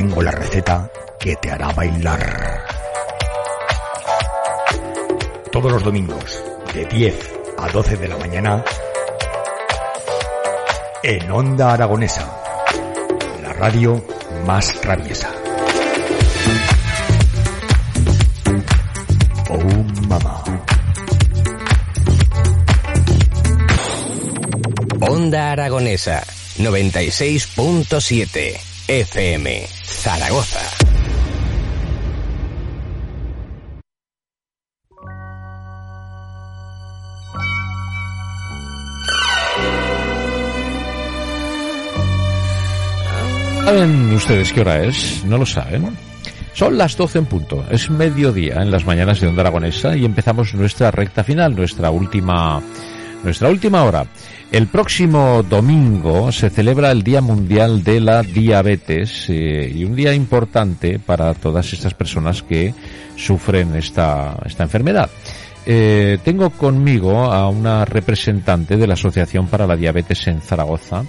tengo la receta que te hará bailar. Todos los domingos, de 10 a 12 de la mañana, en Onda Aragonesa, la radio más traviesa. Oh, mamá. Onda Aragonesa 96.7 FM Zaragoza. ¿Saben ustedes qué hora es? ¿No lo saben? Son las 12 en punto. Es mediodía en las mañanas de Onda Aragonesa y empezamos nuestra recta final, nuestra última, nuestra última hora. El próximo domingo se celebra el Día Mundial de la Diabetes eh, y un día importante para todas estas personas que sufren esta, esta enfermedad. Eh, tengo conmigo a una representante de la Asociación para la Diabetes en Zaragoza.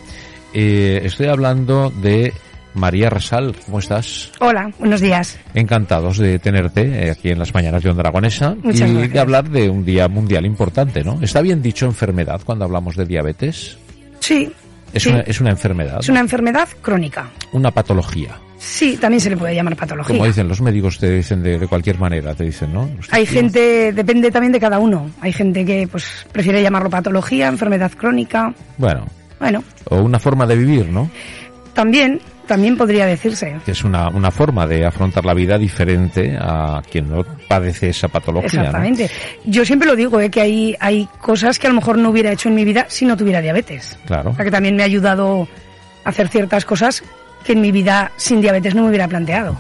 Eh, estoy hablando de María Rasal, ¿cómo estás? Hola, buenos días. Encantados de tenerte eh, aquí en las mañanas de Onda Aragonesa Muchas y gracias. de hablar de un día mundial importante, ¿no? ¿Está bien dicho enfermedad cuando hablamos de diabetes? Sí. Es, sí. una, es una enfermedad, Es una enfermedad crónica. una patología. Sí, también se le puede llamar patología. Como dicen los médicos, te dicen de, de cualquier manera, te dicen, ¿no? Usted Hay tiene- gente, depende también de cada uno. Hay gente que pues prefiere llamarlo patología, enfermedad crónica. Bueno, Bueno, o una forma de vivir, ¿no? también, también podría decirse. Que es una, una forma de afrontar la vida diferente a quien no padece esa patología, ¿no? Exactamente. Yo siempre lo digo, ¿eh? que hay, hay cosas que a lo mejor no hubiera hecho en mi vida si no tuviera diabetes. Claro. O sea, que también me ha ayudado a hacer ciertas cosas que en mi vida sin diabetes no me hubiera planteado.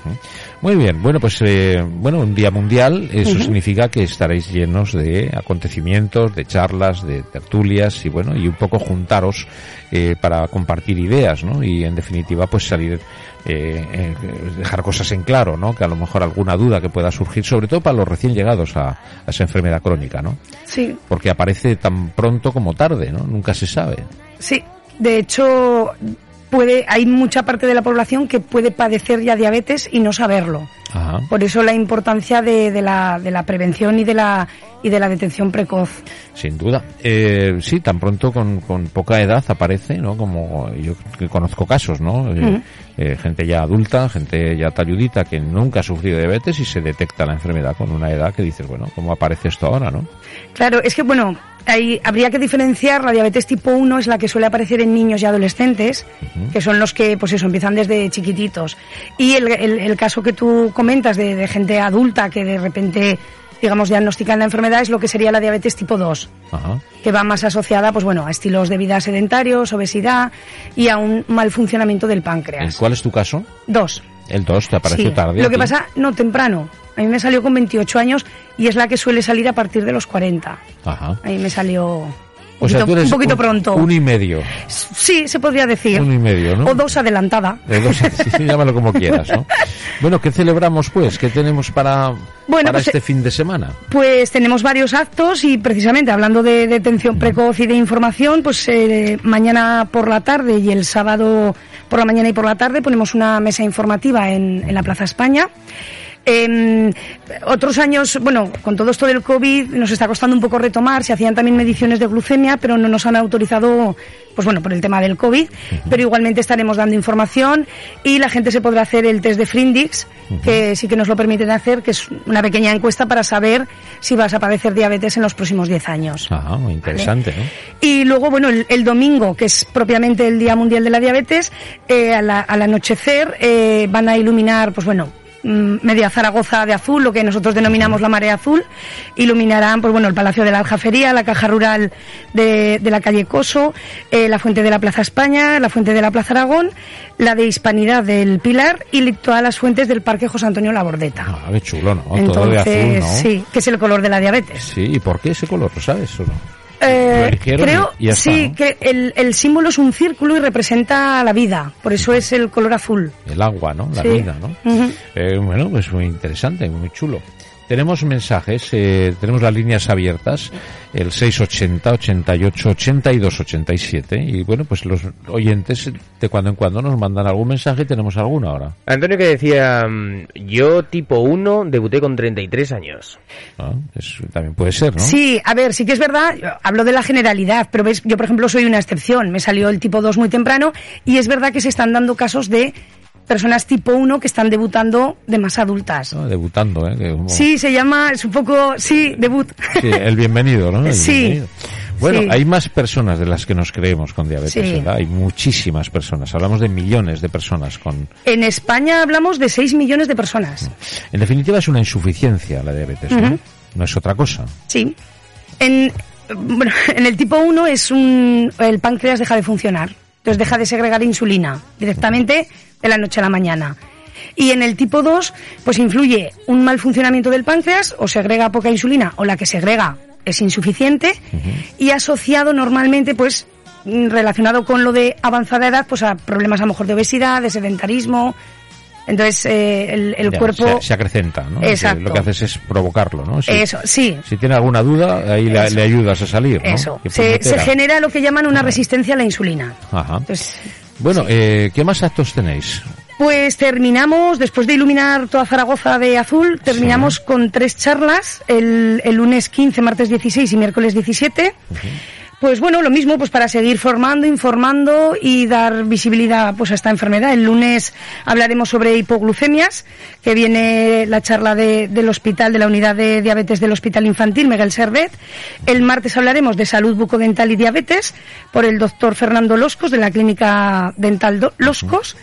Muy bien, bueno, pues eh, bueno, un día mundial, eso significa que estaréis llenos de acontecimientos, de charlas, de tertulias y bueno, y un poco juntaros eh, para compartir ideas, ¿no? Y en definitiva, pues salir, eh, eh, dejar cosas en claro, ¿no? Que a lo mejor alguna duda que pueda surgir, sobre todo para los recién llegados a, a esa enfermedad crónica, ¿no? Sí, Porque aparece tan pronto como tarde, ¿no? Nunca se sabe. Sí, de hecho, puede, hay mucha parte de la población que puede padecer ya diabetes y no saberlo. Ajá. Por eso la importancia de, de la, de la prevención y de la, y de la detención precoz. Sin duda. Eh, sí, tan pronto con, con poca edad aparece, ¿no? Como yo que conozco casos, ¿no? Eh, eh, gente ya adulta, gente ya talludita que nunca ha sufrido diabetes y se detecta la enfermedad con una edad que dices, bueno, ¿cómo aparece esto ahora, no? Claro, es que bueno, habría que diferenciar, la diabetes tipo 1 es la que suele aparecer en niños y adolescentes, que son los que, pues eso, empiezan desde chiquititos. Y el, el- el caso que tú comentas de, de gente adulta que de repente, digamos, diagnostican la enfermedad es lo que sería la diabetes tipo 2. Ajá. que va más asociada pues bueno a estilos de vida sedentarios, obesidad y a un mal funcionamiento del ¿El páncreas. ¿Cuál es tu caso? Dos. El 2, te apareció Sí. tarde. Lo que pasa, no temprano. A mí me salió con 28 años y es la que suele salir a partir de los 40. Ajá. A mí me salió O sea, poquito, tú eres un poquito un- pronto. Un y medio. Sí, se podría decir. Uno y medio, ¿no? O dos adelantada. De dos, sí, sí, llámalo como quieras, ¿no? Bueno, ¿qué celebramos pues? ¿Qué tenemos para, Bueno, para pues, este eh, fin de semana? Pues tenemos varios actos y precisamente hablando de detención precoz y de información, pues eh, mañana por la tarde y el sábado por la mañana y por la tarde ponemos una mesa informativa en, en la Plaza España. En otros años, bueno, con todo esto del COVID nos está costando un poco retomar, se hacían también mediciones de glucemia, pero no nos han autorizado, pues bueno, por el tema del COVID, pero igualmente estaremos dando información y la gente se podrá hacer el test de Frindix, que sí que nos lo permiten hacer, que es una pequeña encuesta para saber si vas a padecer diabetes en los próximos 10 años. Ajá, muy interesante, ¿no? Y luego, bueno, el, el domingo, que es propiamente el Día Mundial de la Diabetes, eh, a la- al anochecer eh, van a iluminar, pues bueno, media Zaragoza de azul, lo que nosotros denominamos la marea azul. Iluminarán, pues bueno, el Palacio de la Aljafería, la Caja Rural de, de la calle Coso, eh, la Fuente de la Plaza España, la Fuente de la Plaza Aragón, la de Hispanidad del Pilar y todas las fuentes del Parque José Antonio Labordeta. Ah, qué chulo, ¿no? Todo de azul, ¿no? sí, que es el color de la diabetes. Sí, ¿y por qué ese color? ¿Lo sabes o no? Eh, creo, y ya está, sí, ¿no? que el, el símbolo es un círculo y representa la vida, por eso es el color azul. El agua, ¿no? La Sí. vida, ¿no? Eh, bueno, pues muy interesante, muy chulo. Tenemos mensajes, eh, tenemos las líneas abiertas, el 680 88 82 87 y bueno, pues los oyentes de cuando en cuando nos mandan algún mensaje, tenemos alguno ahora. Antonio que decía, mm, yo tipo 1 debuté con 33 años. Ah, es- también puede ser, ¿no? Sí, a ver, sí que es verdad, hablo de la generalidad, pero ves, yo por ejemplo soy una excepción, me salió el tipo 2 muy temprano y es verdad que se están dando casos de personas tipo 1 que están debutando de más adultas. ¿no? Debutando, ¿eh? Que como- Sí, se llama, es un poco, sí, debut. Sí, el bienvenido, ¿no? El Sí. bienvenido. Bueno, Sí. hay más personas de las que nos creemos con diabetes, Sí. ¿verdad? Hay muchísimas personas. Hablamos de millones de personas con... En España hablamos de 6 millones de personas. En definitiva, es una insuficiencia la diabetes, ¿no? No es otra cosa. Sí. En, bueno, en el tipo 1 es un, el páncreas deja de funcionar. Entonces deja de segregar insulina directamente de la noche a la mañana. Y en el tipo 2, pues influye un mal funcionamiento del páncreas, o segrega poca insulina, o la que segrega es insuficiente, y asociado normalmente, pues, relacionado con lo de avanzada edad, pues a problemas a lo mejor de obesidad, de sedentarismo. Entonces, eh, el, el Ya, cuerpo... Se, se acrecenta, ¿no? Exacto. Lo que haces es provocarlo, ¿no? Si, Eso, sí. Si tiene alguna duda, ahí le, ayudas a salir, ¿no? Eso. Se, se genera lo que llaman una resistencia a la insulina. Ajá. Entonces, Bueno, eh, ¿qué más actos tenéis? Pues terminamos, después de iluminar toda Zaragoza de azul, terminamos con tres charlas, el, el lunes 15, martes 16 y miércoles 17. Pues bueno, lo mismo, pues para seguir formando, informando y dar visibilidad pues a esta enfermedad. El lunes hablaremos sobre hipoglucemias, que viene la charla de- del hospital, de la unidad de diabetes del Hospital Infantil, Miguel Servet. El martes hablaremos de salud bucodental y diabetes por el doctor Fernando Loscos, de la clínica dental Loscos.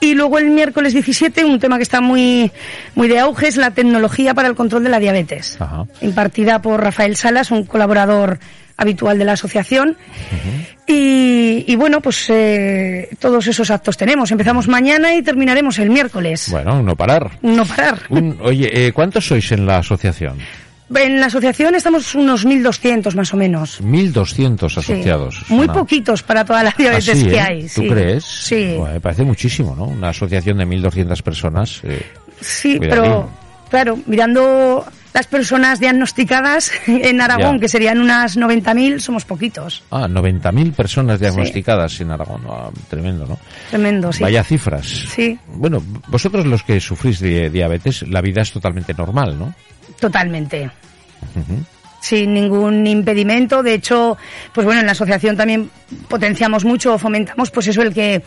Y luego el miércoles 17, un tema que está muy, muy de auge, es la tecnología para el control de la diabetes. Ajá. Impartida por Rafael Salas, un colaborador habitual de la asociación. y, y bueno, pues eh, todos esos actos tenemos. Empezamos mañana y terminaremos el miércoles. Bueno, no parar. No parar. Un- oye, eh, ¿cuántos sois en la asociación? En la asociación estamos unos 1.200 más o menos. 1.200 Sí. asociados. Muy una- poquitos para toda la diabetes Así, que ¿eh? hay. ¿Tú sí. crees? Sí. Bueno, me parece muchísimo, ¿no? Una asociación de 1.200 personas. Sí, Cuidadín. pero claro, mirando las personas diagnosticadas en Aragón, Ya. que serían unas 90.000, somos poquitos. ah, 90.000 personas diagnosticadas en Aragón. Ah, tremendo, ¿no? Tremendo, sí. Vaya cifras. Sí. Bueno, vosotros los que sufrís de diabetes, la vida es totalmente normal, ¿no? Totalmente. Sin ningún impedimento. De hecho, pues bueno, en la asociación también potenciamos mucho, fomentamos, pues eso, el que.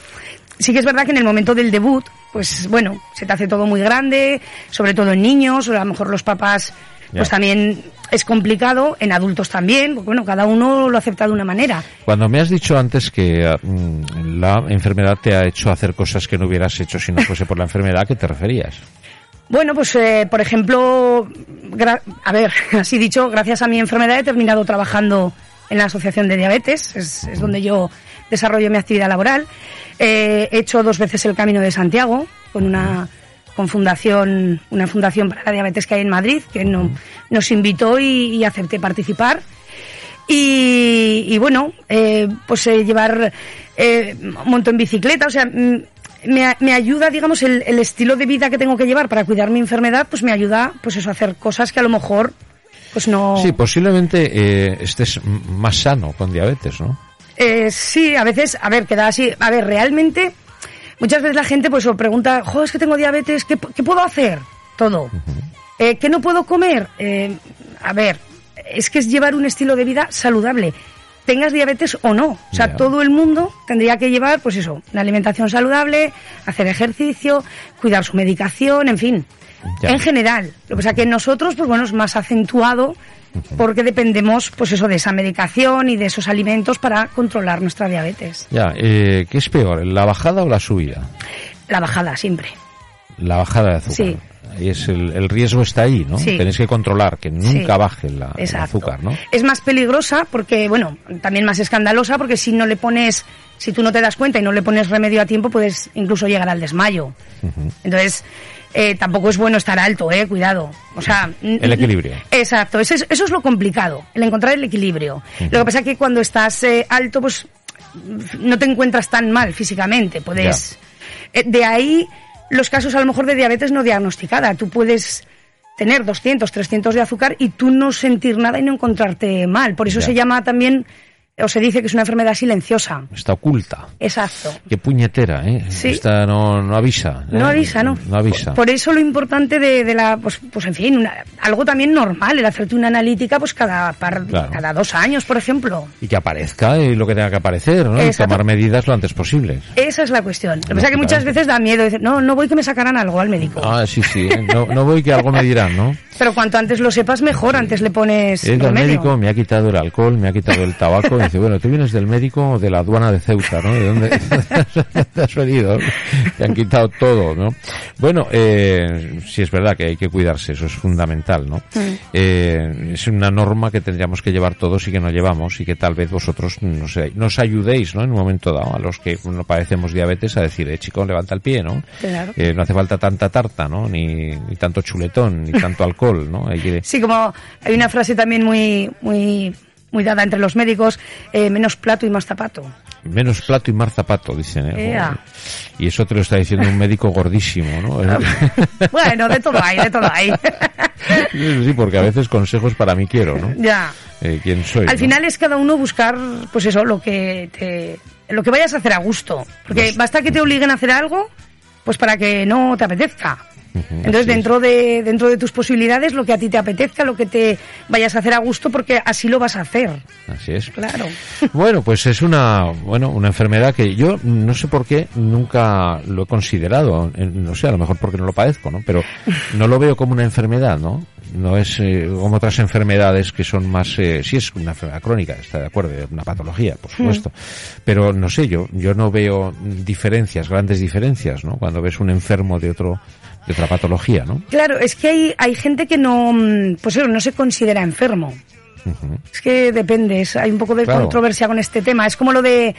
Sí que es verdad que en el momento del debut, pues bueno, se te hace todo muy grande, sobre todo en niños, o a lo mejor los papás, pues Ya. también es complicado, en adultos también, pues bueno, cada uno lo acepta de una manera. Cuando me has dicho antes que mm, la enfermedad te ha hecho hacer cosas que no hubieras hecho si no fuese por la enfermedad, ¿a qué te referías? Bueno, pues eh, por ejemplo, a ver, así dicho, gracias a mi enfermedad he terminado trabajando en la Asociación de Diabetes, es, es donde yo desarrollo mi actividad laboral. Eh, he hecho dos veces el Camino de Santiago con una con fundación, una fundación para la diabetes que hay en Madrid, que no- nos invitó y, acepté participar. Y, bueno, eh, pues eh, llevar, eh, monto en bicicleta, o sea, mm, me, me ayuda, digamos, el, el estilo de vida que tengo que llevar para cuidar mi enfermedad, pues me ayuda, pues eso, a hacer cosas que a lo mejor, pues no... Sí, posiblemente eh, estés más sano con diabetes, ¿no? Eh, sí, a veces, a ver, queda así. A ver, realmente, muchas veces la gente pues pregunta, jo, es que tengo diabetes, ¿qué, qué puedo hacer? Todo. Eh, ¿Qué no puedo comer? Eh, a ver, es que es llevar un estilo de vida saludable. Tengas diabetes o no. O sea, todo el mundo tendría que llevar, pues eso, una alimentación saludable, hacer ejercicio, cuidar su medicación, en fin. En general. Lo que pasa que nosotros, pues bueno, es más acentuado porque dependemos, pues eso, de esa medicación y de esos alimentos para controlar nuestra diabetes. Ya, eh, ¿qué es peor, la bajada o la subida? La bajada, siempre. La bajada de azúcar. Sí. Es el, el riesgo está ahí, ¿no? Sí. Tenéis que controlar que nunca Sí. baje la, el azúcar, ¿no? Es más peligrosa porque, bueno, también más escandalosa porque si no le pones, si tú no te das cuenta y no le pones remedio a tiempo, puedes incluso llegar al desmayo. Entonces, eh, tampoco es bueno estar alto, eh, cuidado. O sea, El equilibrio. Exacto, eso es, eso es lo complicado, el encontrar el equilibrio. Lo que pasa es que cuando estás eh, alto, pues no te encuentras tan mal físicamente. Puedes. eh, de ahí los casos a lo mejor de diabetes no diagnosticada. Tú puedes tener 200, 300 de azúcar y tú no sentir nada y no encontrarte mal. Por eso Ya. se llama también, o se dice que es una enfermedad silenciosa. Está oculta. Exacto. Qué puñetera, ¿eh? Sí. Esta no, no avisa. ¿eh? No avisa, ¿no? No avisa. Por eso lo importante de, de la, pues, pues en fin, una- algo también normal, el hacerte una analítica pues cada par, Claro. cada dos años, por ejemplo. Y que aparezca eh, lo que tenga que aparecer, ¿no? Y tomar medidas lo antes posible. Esa es la cuestión. Lo que pasa es que muchas veces da miedo decir, no, no voy que me sacarán algo al médico. Ah, sí, sí. ¿eh? No, no voy que algo me dirán, ¿no? Pero cuanto antes lo sepas, mejor. Antes le pones remedio. médico, me ha quitado el alcohol, me ha quitado el tabaco. Dice, bueno, tú vienes del médico o de la aduana de Ceuta, ¿no? ¿De dónde te has venido? Te han quitado todo, ¿no? Bueno, eh, sí es verdad que hay que cuidarse, eso es fundamental, ¿no? Mm. Eh, es una norma que tendríamos que llevar todos y que no llevamos y que tal vez vosotros no sé, nos ayudéis, ¿no? En un momento dado, a los que no padecemos diabetes, a decir, eh, chico, levanta el pie, ¿no? Claro. Eh, no hace falta tanta tarta, ¿no? Ni, ni tanto chuletón, ni tanto alcohol, ¿no? Hay que, Sí, como hay una frase también muy, muy, muy dada entre los médicos, eh, menos plato y más zapato. Menos plato y más zapato, dicen. ¿eh? Y eso te lo está diciendo un médico gordísimo, ¿no? Bueno, de todo hay, de todo hay. sí, porque a veces consejos para mí quiero, ¿no? ya. Eh, ¿Quién soy? Al no? final es cada uno buscar, pues eso, lo que te, lo que vayas a hacer a gusto. Porque basta que te obliguen a hacer algo, pues para que no te apetezca. Entonces, dentro de, dentro de tus posibilidades, lo que a ti te apetezca, lo que te vayas a hacer a gusto, porque así lo vas a hacer. Así es. Claro. Bueno, pues es una, bueno, una enfermedad que yo no sé por qué nunca lo he considerado. No sé, a lo mejor porque no lo padezco, ¿no? Pero no lo veo como una enfermedad, ¿no? No es eh, como otras enfermedades que son más, eh, sí es una enfermedad crónica, está de acuerdo, una patología, por supuesto. Pero no sé, yo, yo no veo diferencias, grandes diferencias, ¿no? Cuando ves un enfermo de otro, de otra patología, ¿no? Claro, es que hay, hay gente que no, mm, pues eso, no se considera enfermo. Es que depende, es- hay un poco de Claro. controversia con este tema. Es como lo de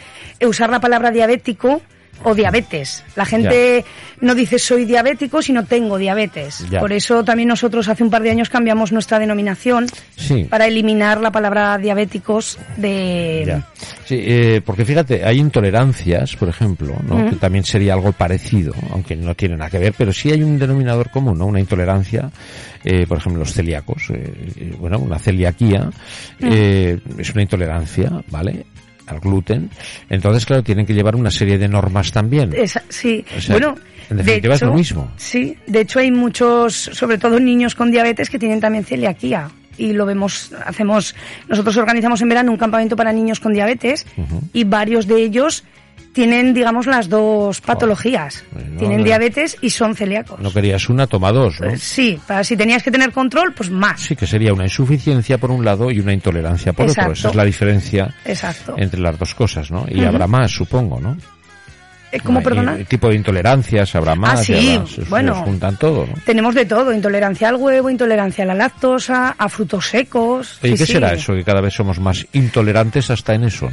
usar la palabra diabético o diabetes. La gente no dice soy diabético, sino tengo diabetes. Ya. Por eso también nosotros hace un par de años cambiamos nuestra denominación Sí. para eliminar la palabra diabéticos de... Ya. Sí, eh, porque fíjate, hay intolerancias, por ejemplo, ¿no? que también sería algo parecido, aunque no tiene nada que ver, pero sí hay un denominador común, ¿no? Una intolerancia, eh, por ejemplo, los celíacos, eh, eh, bueno, una celiaquía es una intolerancia, ¿vale? Al gluten. Entonces, claro, tienen que llevar una serie de normas también. Esa- sí, O sea, bueno, en de definitiva es hecho, lo mismo. Sí, de hecho hay muchos, sobre todo niños con diabetes que tienen también celiaquía y lo vemos, hacemos, nosotros organizamos en verano un campamento para niños con diabetes y varios de ellos tienen, digamos, las dos patologías. Tienen no. diabetes y son celíacos. No querías una, toma dos, ¿no? Eh, Sí, para si tenías que tener control, pues más. Sí, que sería una insuficiencia por un lado y una intolerancia por otro. Esa es la diferencia Exacto. entre las dos cosas, ¿no? Y habrá más, supongo, ¿no? Eh, ¿Cómo, perdona? tipo de intolerancias, habrá más, Ah, sí, habrá- se- bueno. juntan todo, ¿no? Tenemos de todo, intolerancia al huevo, intolerancia a la lactosa, a frutos secos. ¿Y Sí, qué sí. será eso? Que cada vez somos más intolerantes hasta en eso.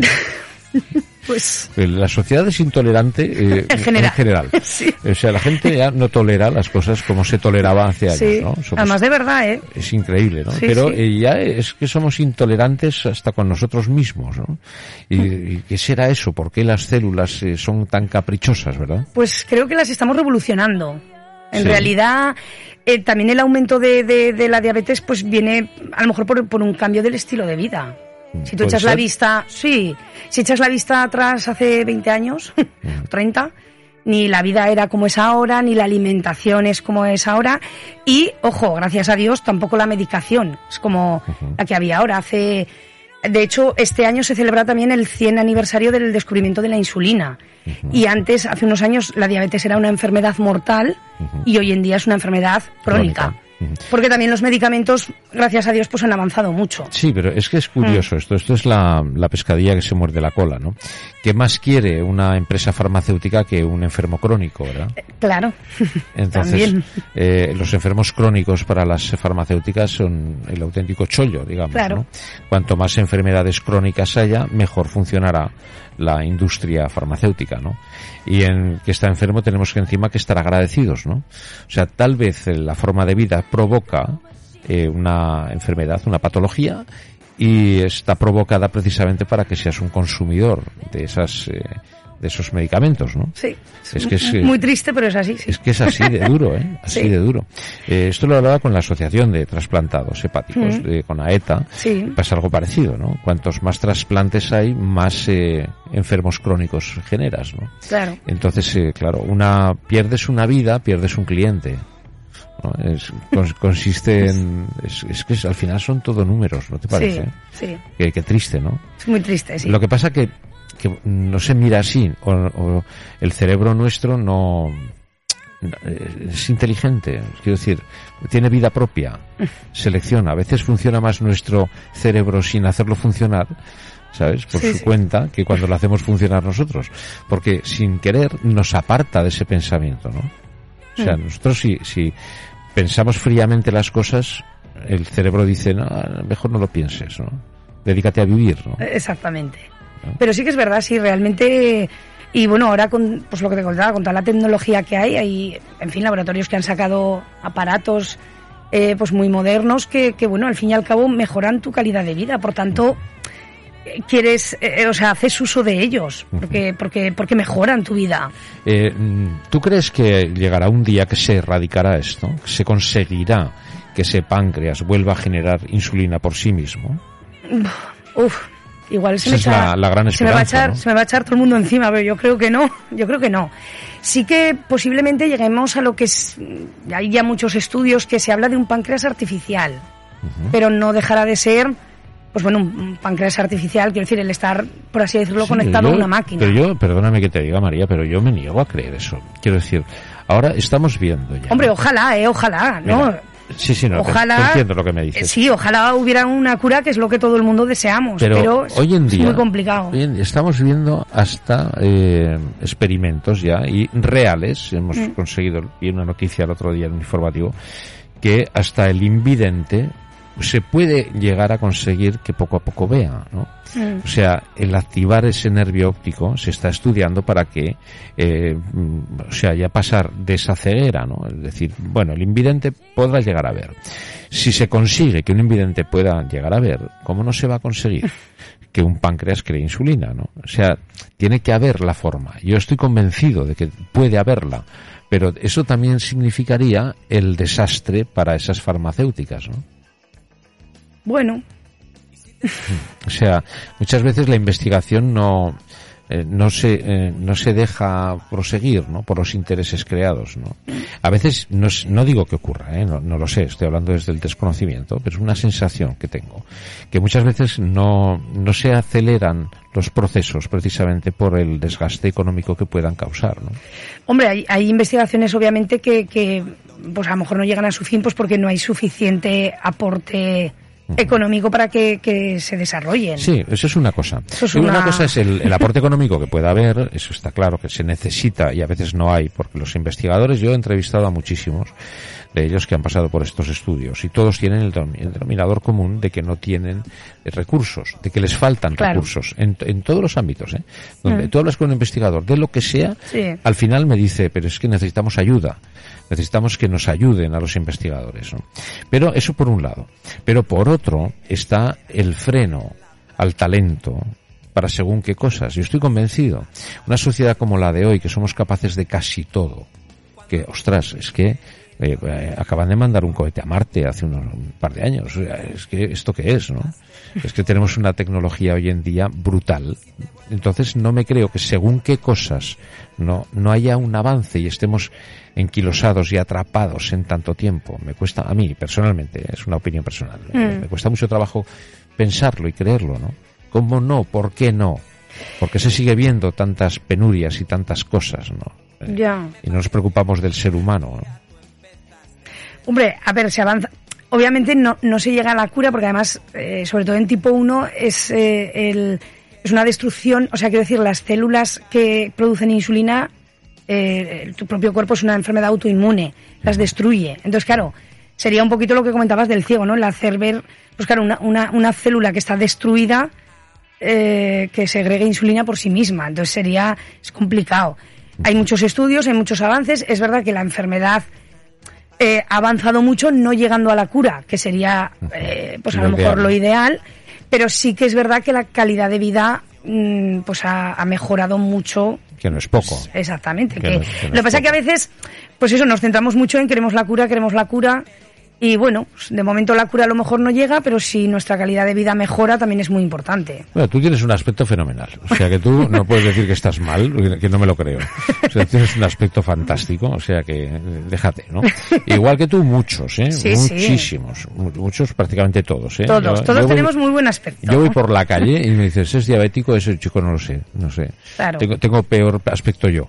¿no? Pues Que La sociedad es intolerante eh, En general. Sí. O sea, la gente ya no tolera las cosas como se toleraba hace años, sí, ¿no? Somos- además de verdad, ¿eh? es increíble, ¿no? Sí, Pero eh, ya es que somos intolerantes hasta con nosotros mismos, ¿no? ¿Y, y qué será eso? ¿Por qué las células eh, son tan caprichosas, verdad? Pues creo que las estamos revolucionando. En Sí. realidad, eh, también el aumento de, de- de la diabetes pues viene a lo mejor por, por un cambio del estilo de vida. Si tú ¿Puede echas la vista, sí, si echas la vista atrás hace 20 años, 30, ni la vida era como es ahora, ni la alimentación es como es ahora. Y, ojo, gracias a Dios, tampoco la medicación es como la que había ahora. Hace, de hecho, este año se celebra también el 100 aniversario del descubrimiento de la insulina. Y antes, hace unos años, la diabetes era una enfermedad mortal y hoy en día es una enfermedad crónica. Crónica. Porque también los medicamentos, gracias a Dios, pues han avanzado mucho. Sí, pero es que es Mm. curioso esto. Esto es la, la pescadilla que se muerde la cola, ¿no? ¿Qué más quiere una empresa farmacéutica que un enfermo crónico, verdad? Claro. Entonces, eh, los enfermos crónicos para las farmacéuticas son el auténtico chollo, digamos. Claro. ¿no? Cuanto más enfermedades crónicas haya, mejor funcionará la industria farmacéutica, ¿no? Y en que está enfermo tenemos que encima que estar agradecidos, ¿no? O sea, tal vez eh, la forma de vida provoca eh, una enfermedad, una patología, y está provocada precisamente para que seas un consumidor de esas eh, de esos medicamentos, ¿no? Sí. Es que es, eh, muy triste, pero es así. Sí. Es que es así de duro, ¿eh? Así Sí. de duro. Eh, esto lo hablaba con la Asociación de Trasplantados Hepáticos, Mm. de- con AETA. Sí. Pasa algo parecido, ¿no? Cuantos más trasplantes hay, más eh, enfermos crónicos generas, ¿no? Claro. Entonces, eh, claro, una pierdes una vida, pierdes un cliente. ¿No? Es- cons- consiste en... Es, es que al final son todo números, ¿no te parece? Sí, sí. Qué, qué triste, ¿no? Es muy triste, sí. Lo que pasa que, que no se mira así, o, o el cerebro nuestro no es inteligente, quiero decir, tiene vida propia, selecciona. A veces funciona más nuestro cerebro sin hacerlo funcionar, ¿sabes? Por Sí, su sí. cuenta que cuando lo hacemos funcionar nosotros. Porque sin querer nos aparta de ese pensamiento, ¿no? O sea, Mm. nosotros si, si pensamos fríamente las cosas, el cerebro dice, no, mejor no lo pienses, ¿no? Dedícate a vivir, ¿no? Exactamente. ¿No? Pero sí que es verdad, sí, realmente. Y bueno, ahora con pues lo que te contaba, con toda la tecnología que hay, hay, en fin, laboratorios que han sacado aparatos eh, pues muy modernos que, que, bueno, al fin y al cabo mejoran tu calidad de vida. Por tanto, quieres, eh, o sea, haces uso de ellos, porque, porque, porque mejoran tu vida. Eh, ¿Tú crees que llegará un día que se erradicará esto? ¿Que se conseguirá que ese páncreas vuelva a generar insulina por sí mismo? Uf, igual se Esa me es echa, la- la gran se me va a echar, ¿no? se me va a echar todo el mundo encima, pero yo creo que no, yo creo que no. Sí que posiblemente lleguemos a lo que es, hay ya muchos estudios que se habla de un páncreas artificial, pero no dejará de ser, pues bueno, un, páncreas artificial, quiero decir, el estar, por así decirlo, Sí, conectado yo- a una máquina. Pero yo, perdóname que te diga, María, pero yo me niego a creer eso. Quiero decir, ahora estamos viendo ya. Hombre, ojalá, eh, ojalá, ¿no? Mira, sí, sí, no, ojalá, te entiendo lo que me dices. eh, Sí, ojalá hubiera una cura, que es lo que todo el mundo deseamos, pero, Pero, es- hoy en es día muy complicado. hoy en estamos viendo hasta eh, experimentos ya y reales. Hemos Mm. conseguido, vi una noticia el otro día en un informativo, que hasta el invidente se puede llegar a conseguir que poco a poco vea, ¿no? Mm. O sea, el activar ese nervio óptico se está estudiando para que, eh, mm, o sea, ya pasar de esa ceguera, ¿no? Es decir, bueno, el invidente podrá llegar a ver. Si se consigue que un invidente pueda llegar a ver, ¿cómo no se va a conseguir? que un páncreas cree insulina, ¿no? O sea, tiene que haber la forma. Yo estoy convencido de que puede haberla, pero eso también significaría el desastre para esas farmacéuticas, ¿no? Bueno, O sea, muchas veces la investigación no eh, no se eh, no se deja proseguir, ¿no? Por los intereses creados, ¿no? A veces no, no digo que ocurra, ¿eh? no, no lo sé, estoy hablando desde el desconocimiento, pero es una sensación que tengo que muchas veces no no se aceleran los procesos precisamente por el desgaste económico que puedan causar, ¿no? Hombre, hay, hay investigaciones obviamente que, que, pues a lo mejor no llegan a su fin pues porque no hay suficiente aporte económico para que, que se desarrollen. Sí, eso es una cosa. Eso es Y una... una- cosa es el, el aporte económico que pueda haber, eso está claro que se necesita y a veces no hay, porque los investigadores, yo he entrevistado a muchísimos de ellos que han pasado por estos estudios y todos tienen el, denominador común de que no tienen eh, recursos, de que les faltan Claro. recursos en, en todos los ámbitos. ¿eh? Donde Mm. tú hablas con un investigador de lo que sea, Sí. al final me dice, pero es que necesitamos ayuda. Necesitamos que nos ayuden a los investigadores. ¿no? Pero eso por un lado. Pero por otro está el freno al talento para según qué cosas. Yo estoy convencido. Una sociedad como la de hoy, que somos capaces de casi todo, que, ostras, es que eh, eh, acaban de mandar un cohete a Marte hace unos, un par de años. Es que esto qué es, ¿no? Es que tenemos una tecnología hoy en día brutal. Entonces no me creo que según qué cosas no, no haya un avance y estemos enquilosados y atrapados en tanto tiempo. Me cuesta, a mí personalmente, es una opinión personal, Mm. me cuesta mucho trabajo pensarlo y creerlo, ¿no? ¿Cómo no? ¿Por qué no? Porque se sigue viendo tantas penurias y tantas cosas, ¿no? Eh, Ya. Y no nos preocupamos del ser humano, ¿no? Hombre, a ver, se avanza. Obviamente no, no se llega a la cura porque además, eh, sobre todo en tipo 1, es, eh, el, es una destrucción, o sea, quiero decir, las células que producen insulina, eh, tu propio cuerpo es una enfermedad autoinmune, las destruye. Entonces, claro, sería un poquito lo que comentabas del ciego, ¿no? El hacer ver, pues claro, una, una, una célula que está destruida, eh, que segregue insulina por sí misma. Entonces sería, es complicado. Hay muchos estudios, hay muchos avances. Es verdad que la enfermedad eh, ha avanzado mucho, no llegando a la cura, que sería, eh, pues a Lo lo mejor ideal. lo ideal, pero sí que es verdad que la calidad de vida mm, pues ha, ha mejorado mucho Que no es poco. Exactamente. Que Que no es- que no lo que pasa es que a veces, pues eso, nos centramos mucho en queremos la cura, queremos la cura. Y bueno, de momento la cura a lo mejor no llega, pero si nuestra calidad de vida mejora también es muy importante. Bueno, tú tienes un aspecto fenomenal. O sea que tú no puedes decir que estás mal, que no me lo creo. O sea, tienes un aspecto fantástico, o sea que eh, déjate, ¿no? Igual que tú, muchos, ¿eh? Sí, sí. Muchísimos. Mu- Muchos, prácticamente todos, ¿eh? Todos, Yo- todos yo voy- tenemos muy buen aspecto. Yo voy por la calle y me dices, ¿es diabético? Ese chico no lo sé, no sé. Claro. Tengo, tengo peor aspecto yo.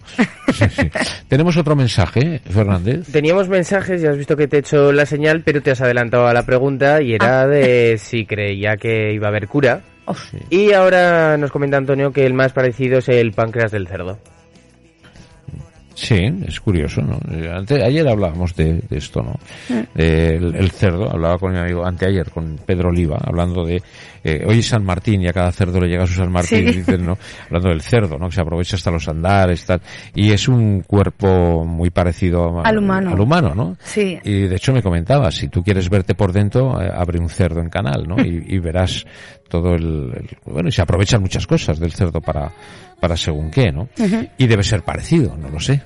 Sí, sí. Tenemos otro mensaje, Fernández. Teníamos mensajes, ya has visto que te he hecho la señal, pero te has adelantado a la pregunta y era de si creía que iba a haber cura. Oh, Y ahora nos comenta Antonio que el más parecido es el páncreas del cerdo. Sí, es curioso, ¿no? Eh, ante- ayer hablábamos de, de esto, ¿no? Eh, el, el cerdo, hablaba con mi amigo anteayer, con Pedro Oliva, hablando de, eh, hoy es San Martín y a cada cerdo le llega su San Martín, Sí. y dicen, ¿no? Hablando del cerdo, ¿no? Que se aprovecha hasta los andares, tal. Y es un cuerpo muy parecido a- Al humano. al humano, ¿no? Sí. Y de hecho me comentaba, si tú quieres verte por dentro, eh, abre un cerdo en canal, ¿no? Y, y verás todo el, el- bueno, y se aprovechan muchas cosas del cerdo para, para según qué, ¿no? Y debe ser parecido, no lo sé.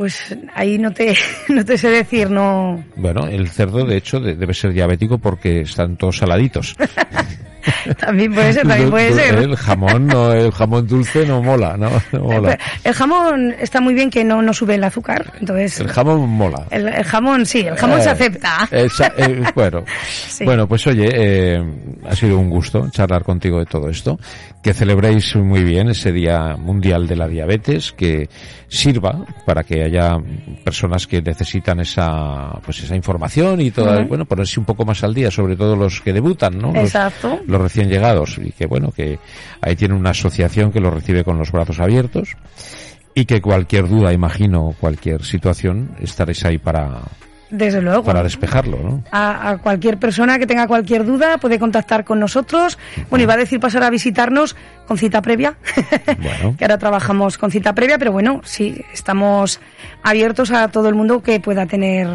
Pues ahí no te, no te sé decir, no. Bueno, el cerdo de hecho de- debe ser diabético porque están todos saladitos. También puede ser, también puede ser. El jamón no, el jamón dulce no mola, no, no mola. El jamón está muy bien que no, no sube el azúcar, entonces. El jamón mola. El, el jamón, sí, el jamón Eh, se acepta. esa- eh, bueno, Sí. bueno, pues oye, eh, ha sido un gusto charlar contigo de todo esto. Que celebréis muy bien ese Día Mundial de la Diabetes, que sirva para que haya personas que necesitan esa, pues esa información y toda, bueno, ponerse un poco más al día, sobre todo los que debutan, ¿no? Los- Exacto. los recién llegados y que bueno que ahí tiene una asociación que los recibe con los brazos abiertos y que cualquier duda imagino cualquier situación estaréis ahí para Desde luego. para despejarlo no a, a cualquier persona que tenga cualquier duda puede contactar con nosotros. Bueno, iba a decir pasar a visitarnos con cita previa, Bueno. que ahora trabajamos con cita previa, pero bueno, sí, estamos abiertos a todo el mundo que pueda tener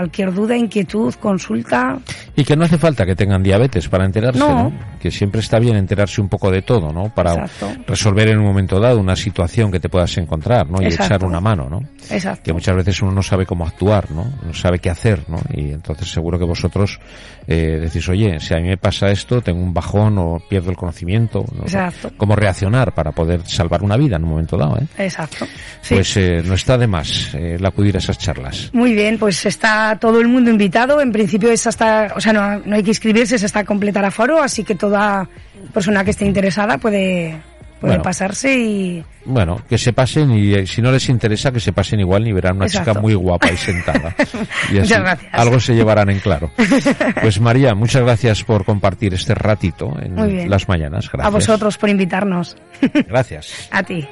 cualquier duda, inquietud, consulta. y que no hace falta que tengan diabetes para enterarse No. no, que siempre está bien enterarse un poco de todo no para Exacto. resolver en un momento dado una situación que te puedas encontrar no y Exacto. echar una mano no Exacto. que muchas veces uno no sabe cómo actuar, ¿no? No sabe qué hacer, ¿no? Y entonces seguro que vosotros eh, decís, oye, si a mí me pasa esto, tengo un bajón o pierdo el conocimiento, ¿no? Exacto. cómo reaccionar para poder salvar una vida en un momento dado, ¿eh? Exacto. Sí. Pues eh, no está de más eh, el acudir a esas charlas. Muy bien, pues está todo el mundo invitado. En principio es hasta, o sea, no, no hay que inscribirse, es hasta completar aforo, así que toda persona que esté interesada puede, puede Bueno. pasarse y Bueno, que se pasen y eh, si no les interesa, que se pasen igual y verán una Exacto. chica muy guapa y sentada. Y así Muchas gracias. algo se llevarán en claro. Pues María, muchas gracias por compartir este ratito en las mañanas. Gracias. a vosotros por invitarnos. Gracias. a ti.